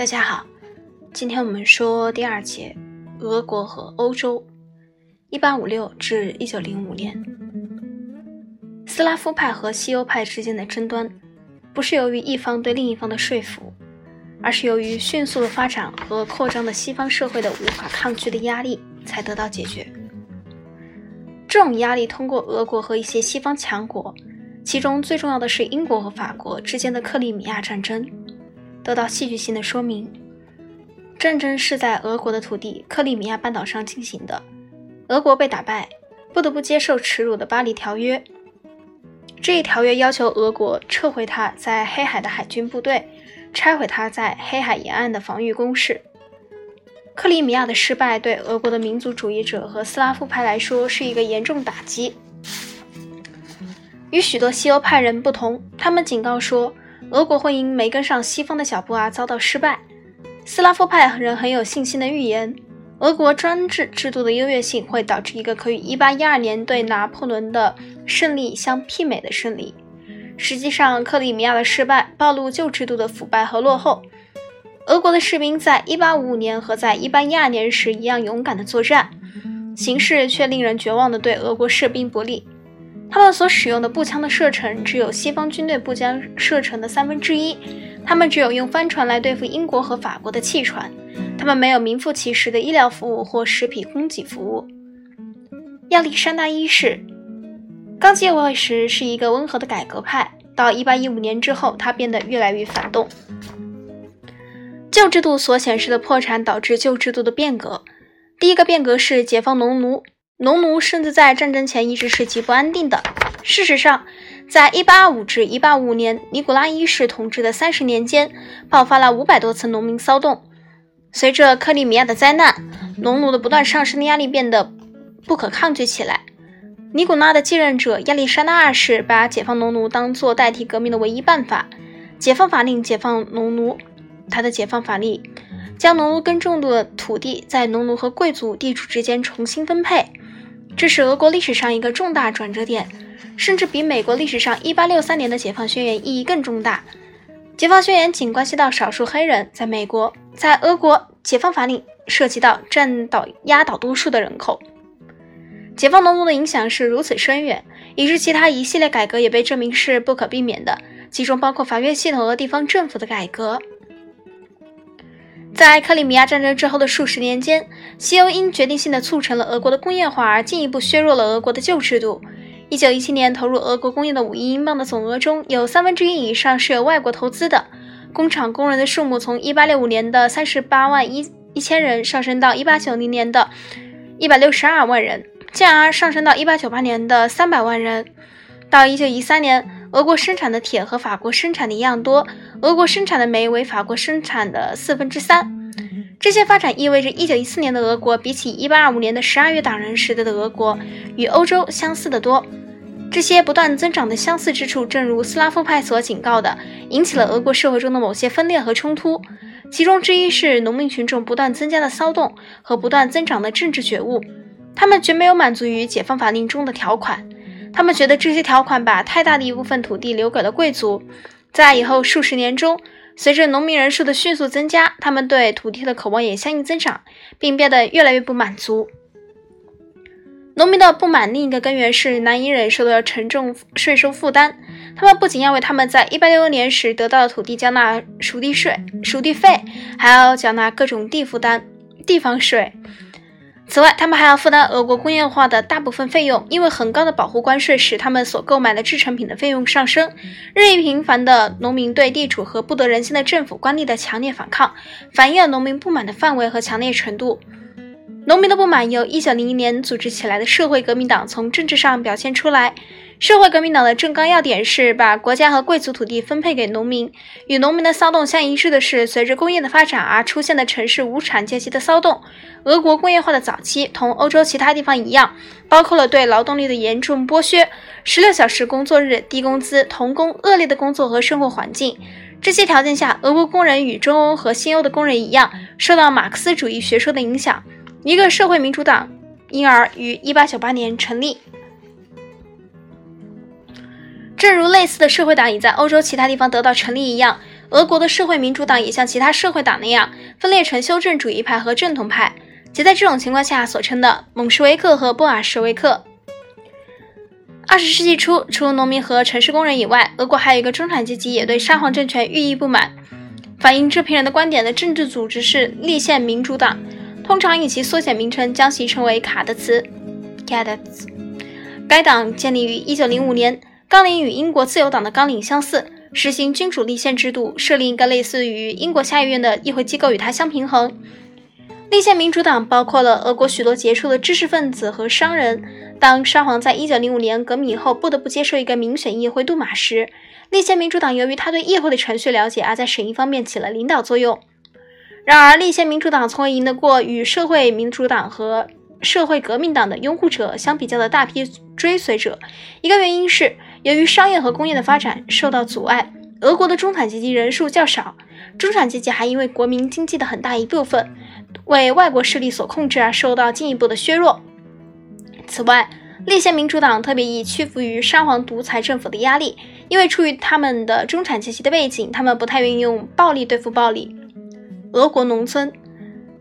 大家好，今天我们说第二节，俄国和欧洲，一八五六至一九零五年，斯拉夫派和西欧派之间的争端，不是由于一方对另一方的说服，而是由于迅速的发展和扩张的西方社会的无法抗拒的压力才得到解决。这种压力通过俄国和一些西方强国，其中最重要的是英国和法国之间的克里米亚战争。得到戏剧性的说明。战争是在俄国的土地克里米亚半岛上进行的，俄国被打败，不得不接受耻辱的巴黎条约。这一条约要求俄国撤回他在黑海的海军部队，拆毁他在黑海沿岸的防御工事。克里米亚的失败对俄国的民族主义者和斯拉夫派来说是一个严重打击。与许多西欧派人不同，他们警告说。俄国会因没跟上西方的脚步而遭到失败。斯拉夫派人很有信心的预言，俄国专制制度的优越性会导致一个可与1812年对拿破仑的胜利相媲美的胜利。实际上，克里米亚的失败暴露旧制度的腐败和落后。俄国的士兵在1855年和在1812年时一样勇敢地作战，形势却令人绝望地对俄国士兵不利。他们所使用的步枪的射程只有西方军队步枪射程的三分之一，他们只有用帆船来对付英国和法国的汽船，他们没有名副其实的医疗服务或食品供给服务。亚历山大一世刚继位时是一个温和的改革派，到1815年之后，他变得越来越反动。旧制度所显示的破产导致旧制度的变革。第一个变革是解放农奴。农奴甚至在战争前一直是极不安定的。事实上，在1825至185年尼古拉一世统治的三十年间，爆发了500多次农民骚动。随着克里米亚的灾难，农奴的不断上升的压力变得不可抗拒起来。尼古拉的继任者亚历山大二世把解放农奴当作代替革命的唯一办法。解放法令解放农奴，他的解放法令将农奴耕种的土地在农奴和贵族地主之间重新分配。这是俄国历史上一个重大转折点，甚至比美国历史上1863年的解放宣言意义更重大。解放宣言仅关系到少数黑人，在美国，在俄国，解放法令涉及到占到压倒多数的人口。解放农奴的影响是如此深远，以致其他一系列改革也被证明是不可避免的，其中包括法院系统和地方政府的改革。在克里米亚战争之后的数十年间，西欧因决定性的促成了俄国的工业化而进一步削弱了俄国的旧制度。一九一七年投入俄国工业的五亿英镑的总额中有三分之一以上是由外国投资的。工厂工人的数目从一八六五年的三十八万一一千人上升到一八九零年的一百六十二万人，进而上升到一八九八年的三百万人。到一九一三年，俄国生产的铁和法国生产的一样多。俄国生产的煤为法国生产的四分之三，这些发展意味着1914年的俄国比起1825年的十二月党人时代的俄国与欧洲相似的多。这些不断增长的相似之处，正如斯拉夫派所警告的，引起了俄国社会中的某些分裂和冲突。其中之一是农民群众不断增加的骚动和不断增长的政治觉悟。他们绝没有满足于解放法令中的条款，他们觉得这些条款把太大的一部分土地留给了贵族。在以后数十年中，随着农民人数的迅速增加，他们对土地的渴望也相应增长，并变得越来越不满足。农民的不满另一个根源是难以忍受的沉重税收负担。他们不仅要为他们在1866年时得到的土地交纳熟地税、熟地费，还要缴纳各种地负担、地方税。此外，他们还要负担俄国工业化的大部分费用，因为很高的保护关税使他们所购买的制成品的费用上升。日益频繁的农民对地主和不得人心的政府官吏的强烈反抗，反映了农民不满的范围和强烈程度。农民的不满由1901年组织起来的社会革命党从政治上表现出来。社会革命党的政纲要点是把国家和贵族土地分配给农民。与农民的骚动相一致的是，随着工业的发展而出现的城市无产阶级的骚动。俄国工业化的早期同欧洲其他地方一样，包括了对劳动力的严重剥削、十六小时工作日、低工资、童工、恶劣的工作和生活环境。这些条件下，俄国工人与中欧和新欧的工人一样，受到马克思主义学说的影响。一个社会民主党因而于1898年成立。正如类似的社会党已在欧洲其他地方得到成立一样，俄国的社会民主党也像其他社会党那样分裂成修正主义派和正统派，即在这种情况下所称的蒙什维克和布尔什维克。二十世纪初，除了农民和城市工人以外，俄国还有一个中产阶级也对沙皇政权寓意不满。反映这批人的观点的政治组织是立宪民主党，通常以其缩写名称将其称为卡德茨 （Cadets）。该党建立于1905年，纲领与英国自由党的纲领相似。实行君主立宪制度，设立一个类似于英国下议院的议会机构与它相平衡。立宪民主党包括了俄国许多杰出的知识分子和商人。当沙皇在1905年革命以后不得不接受一个民选议会杜马时，立宪民主党由于他对议会的程序了解，而在审议方面起了领导作用。然而，立宪民主党从未赢得过与社会民主党和社会革命党的拥护者相比较的大批追随者。一个原因是。由于商业和工业的发展受到阻碍，俄国的中产阶级人数较少。中产阶级还因为国民经济的很大一部分为外国势力所控制而受到进一步的削弱。此外，立宪民主党特别易屈服于沙皇独裁政府的压力，因为出于他们的中产阶级的背景，他们不太愿意用暴力对付暴力。俄国农村。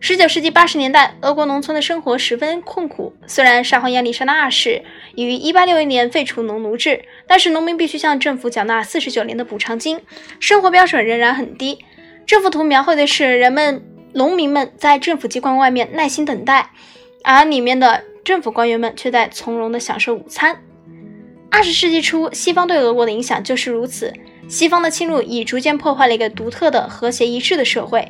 十九世纪八十年代，俄国农村的生活十分困苦。虽然沙皇亚历山大二世已于一八六一年废除农奴制，但是农民必须向政府缴纳四十九年的补偿金，生活标准仍然很低。这幅图描绘的是人们、农民们在政府机关外面耐心等待，而里面的政府官员们却在从容地享受午餐。二十世纪初，西方对俄国的影响就是如此。西方的侵入已逐渐破坏了一个独特的、和谐一致的社会。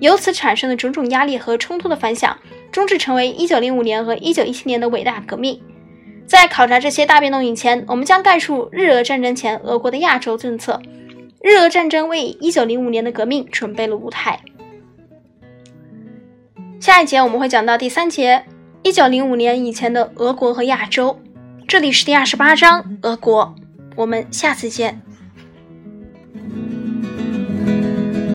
由此产生的种种压力和冲突的反响，终至成为1905年和1917年的伟大革命。在考察这些大变动以前，我们将概述日俄战争前俄国的亚洲政策。日俄战争为1905年的革命准备了舞台。下一节我们会讲到第三节，1905年以前的俄国和亚洲。这里是第二十八章俄国。我们下次见。